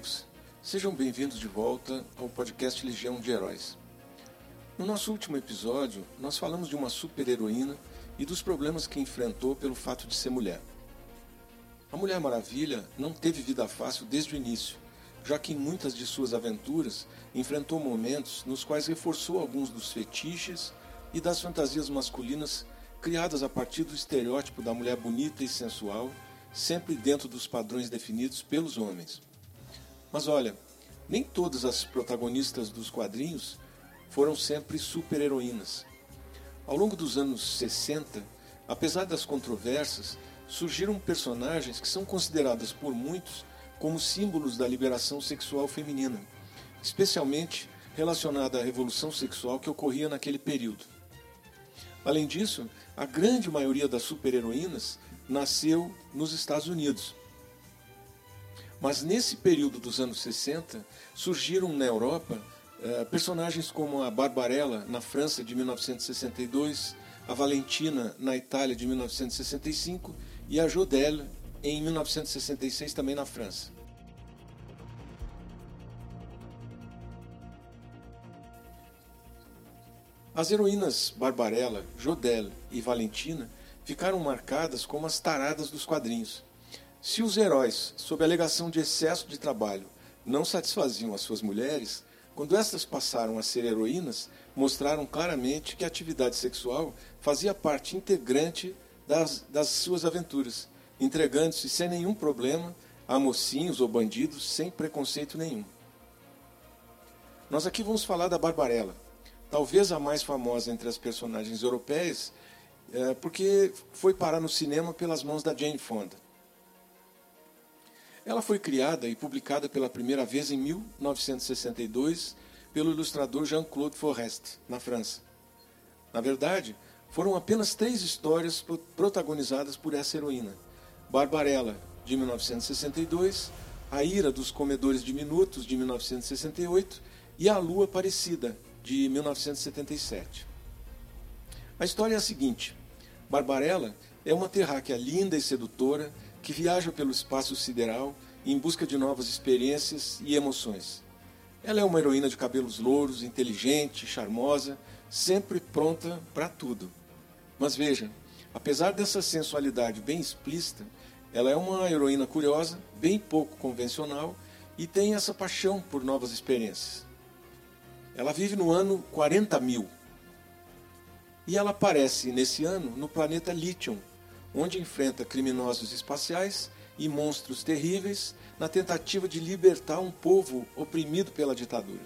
Amigos. Sejam bem-vindos de volta ao podcast Legião de Heróis. No nosso último episódio, nós falamos de uma super-heroína e dos problemas que enfrentou pelo fato de ser mulher. A Mulher Maravilha não teve vida fácil desde o início, já que em muitas de suas aventuras enfrentou momentos nos quais reforçou alguns dos fetiches e das fantasias masculinas criadas a partir do estereótipo da mulher bonita e sensual, sempre dentro dos padrões definidos pelos homens. Mas olha, nem todas as protagonistas dos quadrinhos foram sempre super-heroínas. Ao longo dos anos 60, apesar das controvérsias, surgiram personagens que são consideradas por muitos como símbolos da liberação sexual feminina, especialmente relacionada à revolução sexual que ocorria naquele período. Além disso, a grande maioria das super-heroínas nasceu nos Estados Unidos. Mas nesse período dos anos 60, surgiram na Europa eh, personagens como a Barbarella, na França, de 1962, a Valentina, na Itália, de 1965, e a Jodelle, em 1966, também na França. As heroínas Barbarella, Jodelle e Valentina ficaram marcadas como as taradas dos quadrinhos. Se os heróis, sob alegação de excesso de trabalho, não satisfaziam as suas mulheres, quando estas passaram a ser heroínas, mostraram claramente que a atividade sexual fazia parte integrante das, das suas aventuras, entregando-se sem nenhum problema a mocinhos ou bandidos sem preconceito nenhum. Nós aqui vamos falar da Barbarella, talvez a mais famosa entre as personagens europeias, é, porque foi parar no cinema pelas mãos da Jane Fonda. Ela foi criada e publicada pela primeira vez em 1962 pelo ilustrador Jean-Claude Forest, na França. Na verdade, foram apenas três histórias protagonizadas por essa heroína: Barbarella, de 1962, A Ira dos Comedores Diminutos, de 1968, e A Lua Parecida, de 1977. A história é a seguinte: Barbarella é uma terráquea linda e sedutora que viaja pelo espaço sideral em busca de novas experiências e emoções. Ela é uma heroína de cabelos louros, inteligente, charmosa, sempre pronta para tudo. Mas veja, apesar dessa sensualidade bem explícita, ela é uma heroína curiosa, bem pouco convencional e tem essa paixão por novas experiências. Ela vive no ano 40 mil. E ela aparece nesse ano no planeta Lithium, onde enfrenta criminosos espaciais e monstros terríveis na tentativa de libertar um povo oprimido pela ditadura.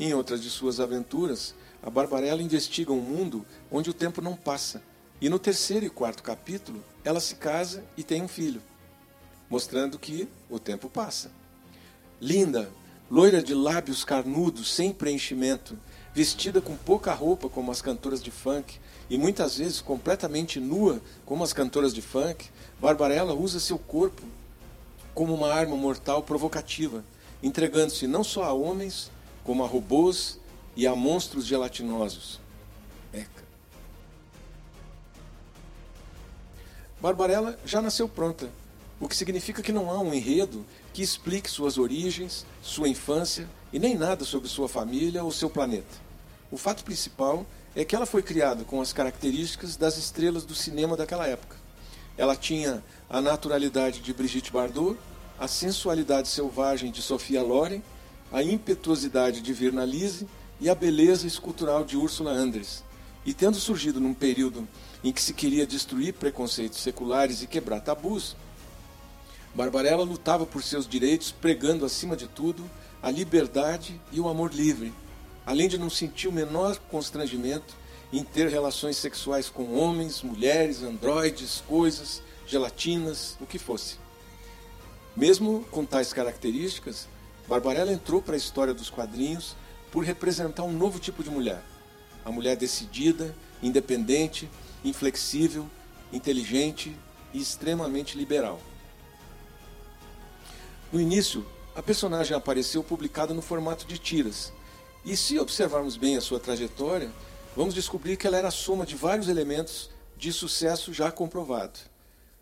Em outras de suas aventuras, a Barbarella investiga um mundo onde o tempo não passa. E no terceiro e quarto capítulo, ela se casa e tem um filho, mostrando que o tempo passa. Linda, loira de lábios carnudos, sem preenchimento, vestida com pouca roupa como as cantoras de funk e muitas vezes completamente nua como as cantoras de funk, Barbarella usa seu corpo como uma arma mortal provocativa, entregando-se não só a homens, como a robôs e a monstros gelatinosos. Eca. Barbarella já nasceu pronta, o que significa que não há um enredo que explique suas origens, sua infância e nem nada sobre sua família ou seu planeta. O fato principal é que ela foi criada com as características das estrelas do cinema daquela época. Ela tinha a naturalidade de Brigitte Bardot, a sensualidade selvagem de Sofia Loren, a impetuosidade de Virna Lise e a beleza escultural de Ursula Andress. E tendo surgido num período em que se queria destruir preconceitos seculares e quebrar tabus, Barbarella lutava por seus direitos, pregando acima de tudo a liberdade e o amor livre, além de não sentir o menor constrangimento em ter relações sexuais com homens, mulheres, androides, coisas, gelatinas, o que fosse. Mesmo com tais características, Barbarella entrou para a história dos quadrinhos por representar um novo tipo de mulher. A mulher decidida, independente, inflexível, inteligente e extremamente liberal. No início, a personagem apareceu publicada no formato de tiras, e se observarmos bem a sua trajetória, vamos descobrir que ela era a soma de vários elementos de sucesso já comprovado.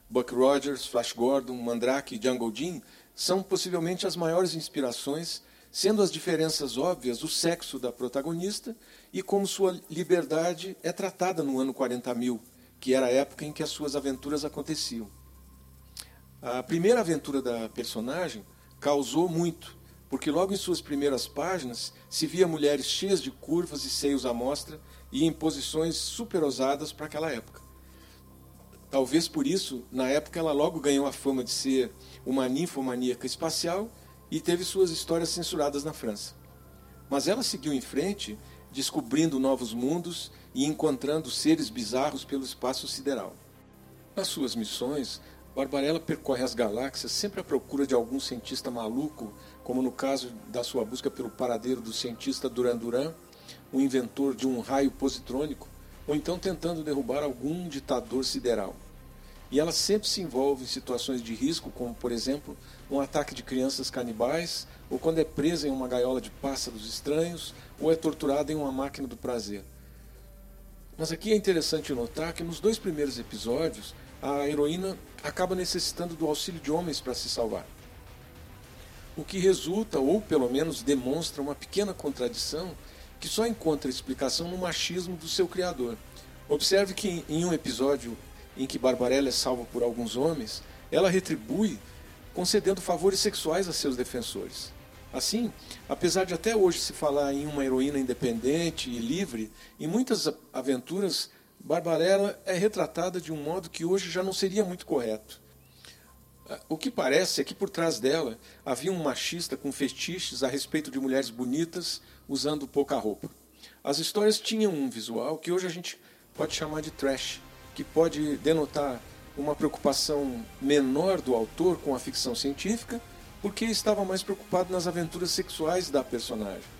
Buck Rogers, Flash Gordon, Mandrake e Jungle Jim são possivelmente as maiores inspirações, sendo as diferenças óbvias o sexo da protagonista e como sua liberdade é tratada no ano 40 mil, que era a época em que as suas aventuras aconteciam. A primeira aventura da personagem causou muito, porque logo em suas primeiras páginas se via mulheres cheias de curvas e seios à mostra e em posições super ousadas para aquela época. Talvez por isso, na época, ela logo ganhou a fama de ser uma ninfomaníaca espacial e teve suas histórias censuradas na França. Mas ela seguiu em frente, descobrindo novos mundos e encontrando seres bizarros pelo espaço sideral. Nas suas missões, Barbarella percorre as galáxias sempre à procura de algum cientista maluco, como no caso da sua busca pelo paradeiro do cientista Duran Duran, o inventor de um raio positrônico, ou então tentando derrubar algum ditador sideral. E ela sempre se envolve em situações de risco, como, por exemplo, um ataque de crianças canibais, ou quando é presa em uma gaiola de pássaros estranhos, ou é torturada em uma máquina do prazer. Mas aqui é interessante notar que nos dois primeiros episódios, a heroína acaba necessitando do auxílio de homens para se salvar. O que resulta, ou pelo menos demonstra, uma pequena contradição que só encontra explicação no machismo do seu criador. Observe que em um episódio em que Barbarella é salva por alguns homens, ela retribui concedendo favores sexuais a seus defensores. Assim, apesar de até hoje se falar em uma heroína independente e livre, em muitas aventuras Barbarella é retratada de um modo que hoje já não seria muito correto. O que parece é que por trás dela havia um machista com fetiches a respeito de mulheres bonitas usando pouca roupa. As histórias tinham um visual que hoje a gente pode chamar de trash, que pode denotar uma preocupação menor do autor com a ficção científica, porque estava mais preocupado nas aventuras sexuais da personagem.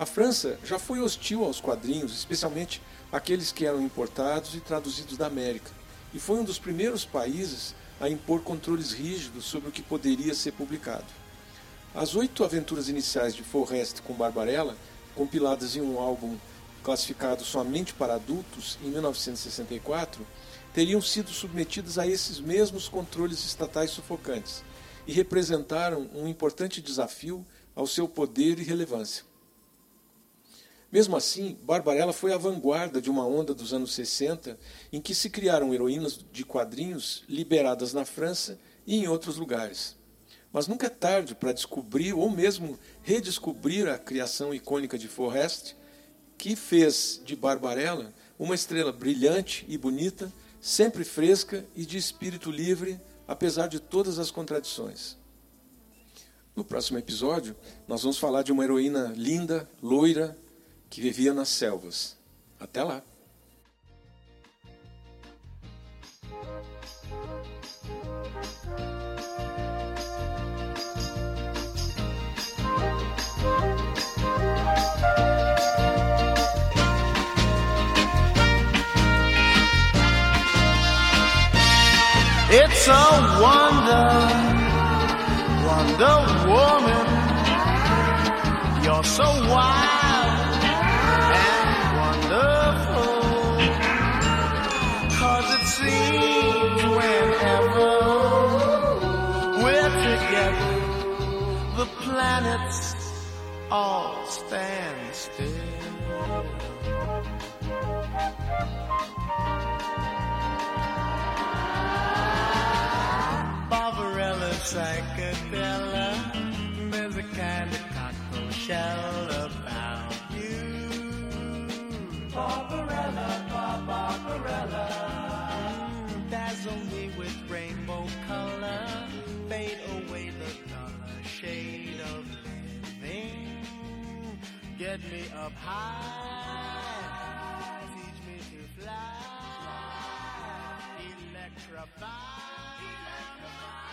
A França já foi hostil aos quadrinhos, especialmente aqueles que eram importados e traduzidos da América, e foi um dos primeiros países a impor controles rígidos sobre o que poderia ser publicado. As oito aventuras iniciais de Forrest com Barbarella, compiladas em um álbum classificado somente para adultos em 1964, teriam sido submetidas a esses mesmos controles estatais sufocantes e representaram um importante desafio ao seu poder e relevância. Mesmo assim, Barbarella foi a vanguarda de uma onda dos anos 60 em que se criaram heroínas de quadrinhos liberadas na França e em outros lugares. Mas nunca é tarde para descobrir ou mesmo redescobrir a criação icônica de Forrest, que fez de Barbarella uma estrela brilhante e bonita, sempre fresca e de espírito livre, apesar de todas as contradições. No próximo episódio, nós vamos falar de uma heroína linda, loira, que vivia nas selvas. Até lá! It's a wonder, Wonder Woman. You're so wild Cause it whenever we're together, the planets all stand still. Barbarella psychedelic. There's a kind of cocktail shell Get me up high. Teach me to fly. Electrify. Electrify.